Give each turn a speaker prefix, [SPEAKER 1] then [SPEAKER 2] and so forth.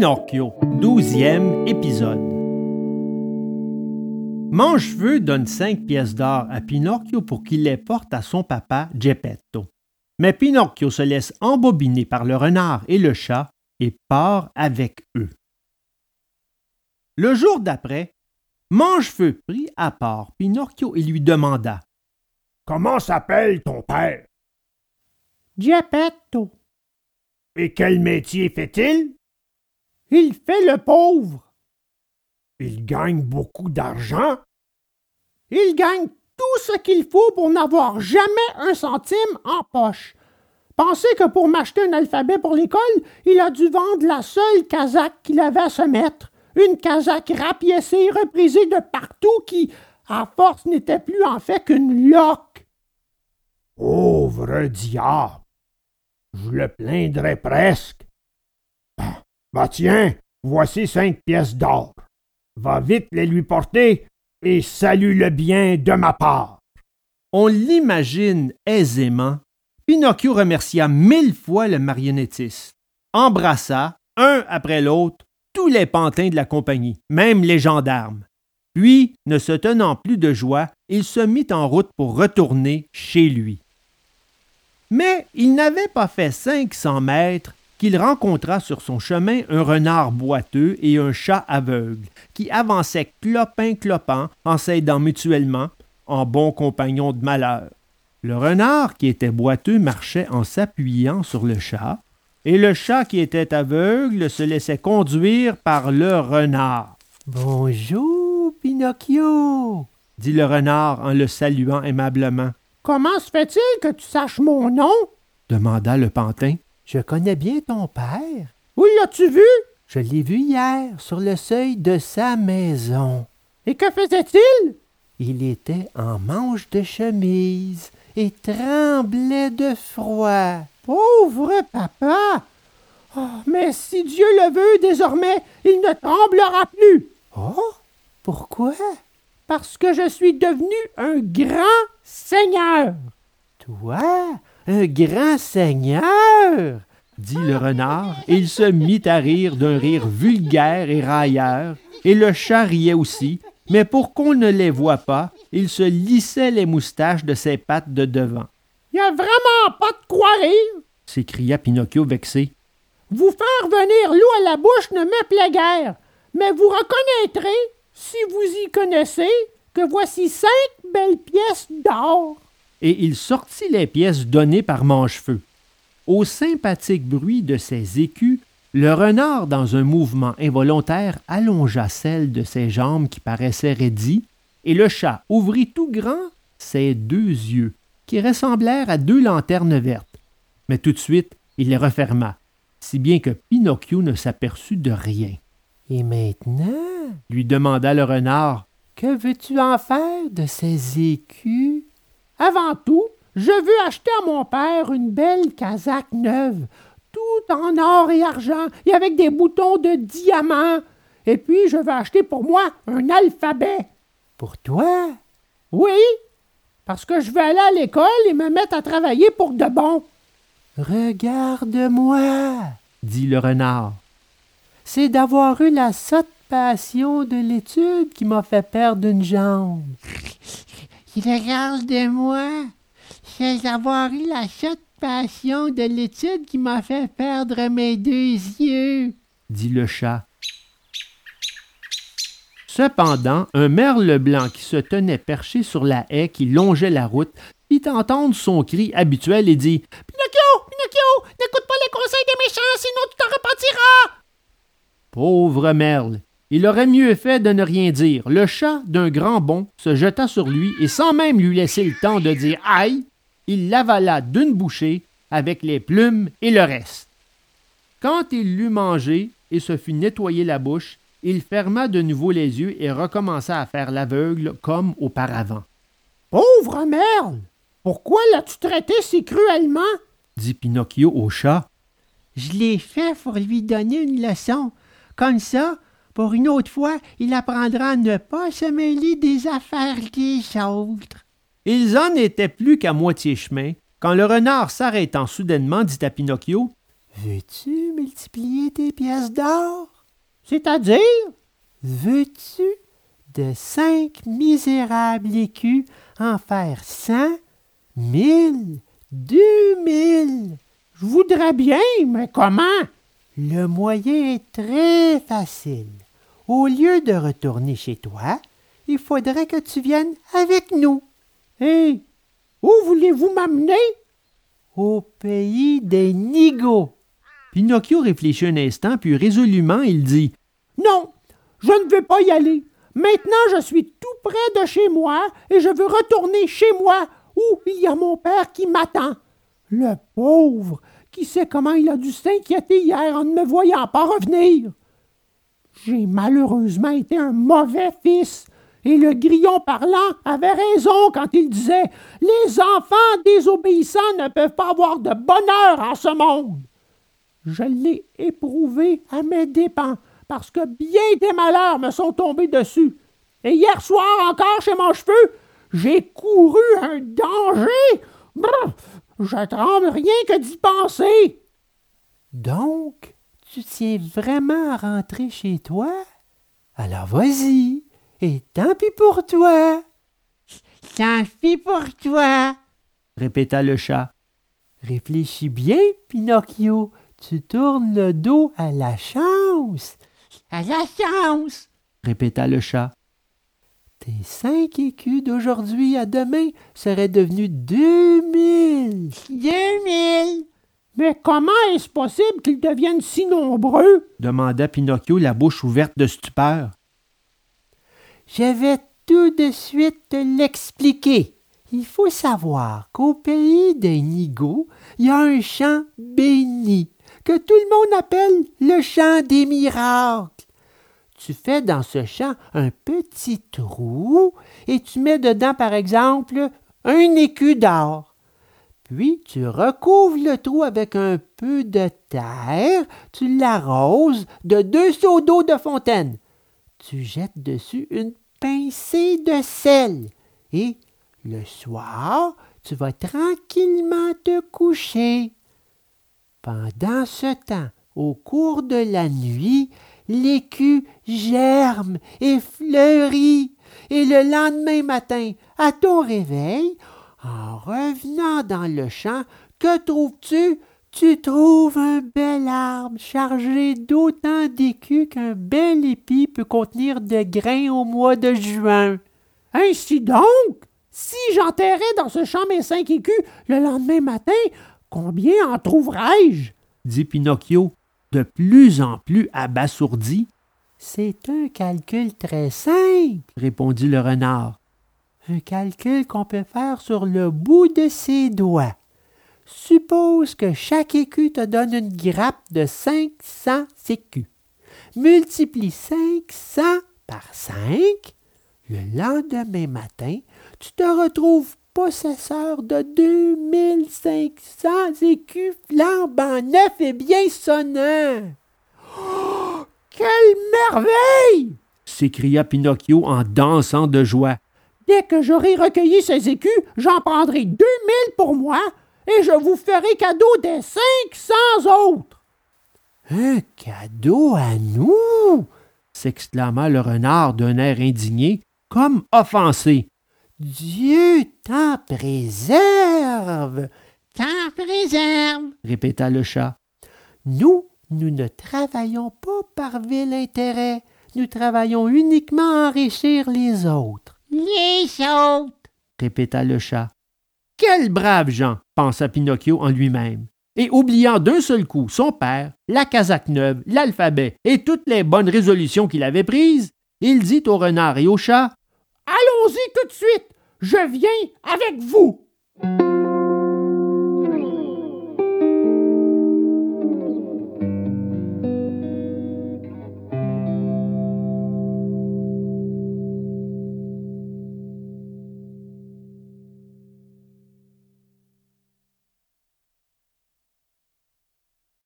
[SPEAKER 1] Pinocchio, douzième épisode. Mangefeu donne cinq pièces d'or à Pinocchio pour qu'il les porte à son papa Geppetto. Mais Pinocchio se laisse embobiner par le renard et le chat et part avec eux. Le jour d'après, Mangefeu prit à part Pinocchio et lui demanda
[SPEAKER 2] Comment s'appelle ton père
[SPEAKER 3] Geppetto.
[SPEAKER 2] Et quel métier fait-il?
[SPEAKER 3] Il fait le pauvre.
[SPEAKER 2] Il gagne beaucoup d'argent
[SPEAKER 3] Il gagne tout ce qu'il faut pour n'avoir jamais un centime en poche. Pensez que pour m'acheter un alphabet pour l'école, il a dû vendre la seule casaque qu'il avait à se mettre. Une casaque rapiécée, reprisée de partout qui, à force, n'était plus en fait qu'une loque.
[SPEAKER 2] Pauvre diable Je le plaindrais presque. Ah, Bah tiens, voici cinq pièces d'or. Va vite les lui porter et salue-le bien de ma part.
[SPEAKER 1] On l'imagine aisément. Pinocchio remercia mille fois le marionnettiste, embrassa, un après l'autre, tous les pantins de la compagnie, même les gendarmes. Puis, ne se tenant plus de joie, il se mit en route pour retourner chez lui. Mais il n'avait pas fait cinq cents mètres qu'il rencontra sur son chemin un renard boiteux et un chat aveugle, qui avançaient clopin-clopant en s'aidant mutuellement, en bons compagnons de malheur. Le renard qui était boiteux marchait en s'appuyant sur le chat, et le chat qui était aveugle se laissait conduire par le renard.
[SPEAKER 3] Bonjour, Pinocchio.
[SPEAKER 1] dit le renard en le saluant aimablement.
[SPEAKER 3] Comment se fait-il que tu saches mon nom?
[SPEAKER 1] demanda le pantin.
[SPEAKER 3] Je connais bien ton père. Où l'as-tu vu? Je l'ai vu hier sur le seuil de sa maison. Et que faisait-il? Il était en manche de chemise et tremblait de froid. Pauvre papa! Oh, mais si Dieu le veut, désormais, il ne tremblera plus. Oh? Pourquoi? Parce que je suis devenu un grand seigneur. Toi? Un grand seigneur?
[SPEAKER 1] dit le renard, et il se mit à rire d'un rire vulgaire et railleur, et le chat riait aussi, mais pour qu'on ne les voie pas, il se lissait les moustaches de ses pattes de devant.
[SPEAKER 3] Il n'y a vraiment pas de quoi rire.
[SPEAKER 1] s'écria Pinocchio vexé.
[SPEAKER 3] Vous faire venir l'eau à la bouche ne me plaît guère, mais vous reconnaîtrez, si vous y connaissez, que voici cinq belles pièces d'or.
[SPEAKER 1] Et il sortit les pièces données par Mangefeu. Au sympathique bruit de ses écus, le renard, dans un mouvement involontaire, allongea celle de ses jambes qui paraissaient raidies, et le chat ouvrit tout grand ses deux yeux, qui ressemblèrent à deux lanternes vertes. Mais tout de suite, il les referma, si bien que Pinocchio ne s'aperçut de rien.
[SPEAKER 3] Et maintenant,
[SPEAKER 1] Lui demanda le renard.
[SPEAKER 3] que veux-tu en faire de ces écus? Avant tout, je veux acheter à mon père une belle casaque neuve, tout en or et argent, et avec des boutons de diamant. Et puis, je veux acheter pour moi un alphabet. Pour toi? Oui, parce que je veux aller à l'école et me mettre à travailler pour de bon. Regarde-moi,
[SPEAKER 1] dit le renard.
[SPEAKER 3] c'est d'avoir eu la sotte passion de l'étude qui m'a fait perdre une jambe. Regarde-moi, c'est d'avoir eu la sotte passion de l'étude qui m'a fait perdre mes deux yeux.
[SPEAKER 1] dit le chat. Cependant, un merle blanc qui se tenait perché sur la haie qui longeait la route fit entendre son cri habituel et dit
[SPEAKER 3] Pinocchio, Pinocchio, n'écoute pas les conseils des méchants, sinon tu t'en repentiras.
[SPEAKER 1] Pauvre merle Il aurait mieux fait de ne rien dire. Le chat, d'un grand bond, se jeta sur lui et sans même lui laisser le temps de dire aïe, il l'avala d'une bouchée avec les plumes et le reste. Quand il l'eut mangé et se fut nettoyé la bouche, il ferma de nouveau les yeux et recommença à faire l'aveugle comme auparavant.
[SPEAKER 3] Pauvre merle, pourquoi l'as-tu traité si cruellement?
[SPEAKER 1] Dit Pinocchio au chat.
[SPEAKER 3] Je l'ai fait pour lui donner une leçon. Comme ça, pour une autre fois, il apprendra à ne pas se mêler des affaires des autres.
[SPEAKER 1] Ils en étaient plus qu'à moitié chemin, quand le renard s'arrêtant soudainement dit à Pinocchio Veux-tu multiplier tes pièces d'or?
[SPEAKER 3] C'est-à-dire?
[SPEAKER 1] Veux-tu de cinq misérables écus en faire cent, mille, deux mille?
[SPEAKER 3] Je voudrais bien, mais comment?
[SPEAKER 1] Le moyen est très facile. Au lieu de retourner chez toi, il faudrait que tu viennes avec nous.
[SPEAKER 3] Hé, où voulez-vous m'amener?
[SPEAKER 1] Au pays des Nigauds.
[SPEAKER 4] Pinocchio réfléchit un instant, puis résolument il dit
[SPEAKER 3] Non, je ne veux pas y aller. Maintenant, je suis tout près de chez moi et je veux retourner chez moi où il y a mon père qui m'attend. Le pauvre, qui sait comment il a dû s'inquiéter hier en ne me voyant pas revenir. J'ai malheureusement été un mauvais fils, et le grillon parlant avait raison quand il disait Les enfants désobéissants ne peuvent pas avoir de bonheur en ce monde. Je l'ai éprouvé à mes dépens, parce que bien des malheurs me sont tombés dessus. Et hier soir encore chez mon cheveu, j'ai couru un danger. Je tremble rien que d'y penser.
[SPEAKER 1] Donc, tu tiens vraiment à rentrer chez toi? Alors vas-y, et tant pis pour toi.
[SPEAKER 3] Tant pis pour toi,
[SPEAKER 4] répéta le chat.
[SPEAKER 1] Réfléchis bien, Pinocchio. Tu tournes le dos à la chance.
[SPEAKER 3] À la chance,
[SPEAKER 4] répéta le chat.
[SPEAKER 1] Tes cinq écus d'aujourd'hui à demain seraient devenus deux mille.
[SPEAKER 3] Deux mille? Mais comment est-ce possible qu'ils deviennent si nombreux?
[SPEAKER 4] demanda Pinocchio, la bouche ouverte de stupeur.
[SPEAKER 1] Je vais tout de suite te l'expliquer. Il faut savoir qu'au pays des Nigauds, il y a un champ béni que tout le monde appelle le champ des miracles. Tu fais dans ce champ un petit trou et tu mets dedans, par exemple, un écu d'or. Puis tu recouvres le trou avec un peu de terre, tu l'arroses de deux seaux d'eau de fontaine. Tu jettes dessus une pincée de sel et le soir, tu vas tranquillement te coucher. Pendant ce temps, au cours de la nuit, l'écu germe et fleurit, et le lendemain matin, à ton réveil, en revenant dans le champ, que trouves-tu? Tu trouves un bel arbre chargé d'autant d'écus qu'un bel épi peut contenir de grains au mois de juin.
[SPEAKER 3] Ainsi donc, si j'enterrais dans ce champ mes cinq écus le lendemain matin, combien en trouverais-je?
[SPEAKER 4] dit Pinocchio, de plus en plus abasourdi.
[SPEAKER 1] C'est un calcul très simple,
[SPEAKER 4] répondit le renard.
[SPEAKER 1] Un calcul qu'on peut faire sur le bout de ses doigts. Suppose que chaque écu te donne une grappe de 500 écus. Multiplie 500 par 5. Le lendemain matin, tu te retrouves possesseur de 2500 écus flambant neufs et bien sonnants.
[SPEAKER 3] Oh, quelle merveille!
[SPEAKER 4] s'écria Pinocchio en dansant de joie.
[SPEAKER 3] Dès que j'aurai recueilli ces écus, j'en prendrai 2000 pour moi et je vous ferai cadeau des 500 autres.
[SPEAKER 1] Un cadeau à nous?
[SPEAKER 4] s'exclama le renard d'un air indigné, comme offensé.
[SPEAKER 1] Dieu t'en préserve.
[SPEAKER 3] T'en préserve,
[SPEAKER 4] répéta le chat.
[SPEAKER 1] Nous, nous ne travaillons pas par vil intérêt. Nous travaillons uniquement à enrichir les autres.
[SPEAKER 3] Les autres,
[SPEAKER 4] répéta le chat. Quels braves gens, pensa Pinocchio en lui-même. Et oubliant d'un seul coup son père, la casaque neuve, l'alphabet et toutes les bonnes résolutions qu'il avait prises, il dit au renard et au chat
[SPEAKER 3] Allons-y tout de suite. Je viens avec vous.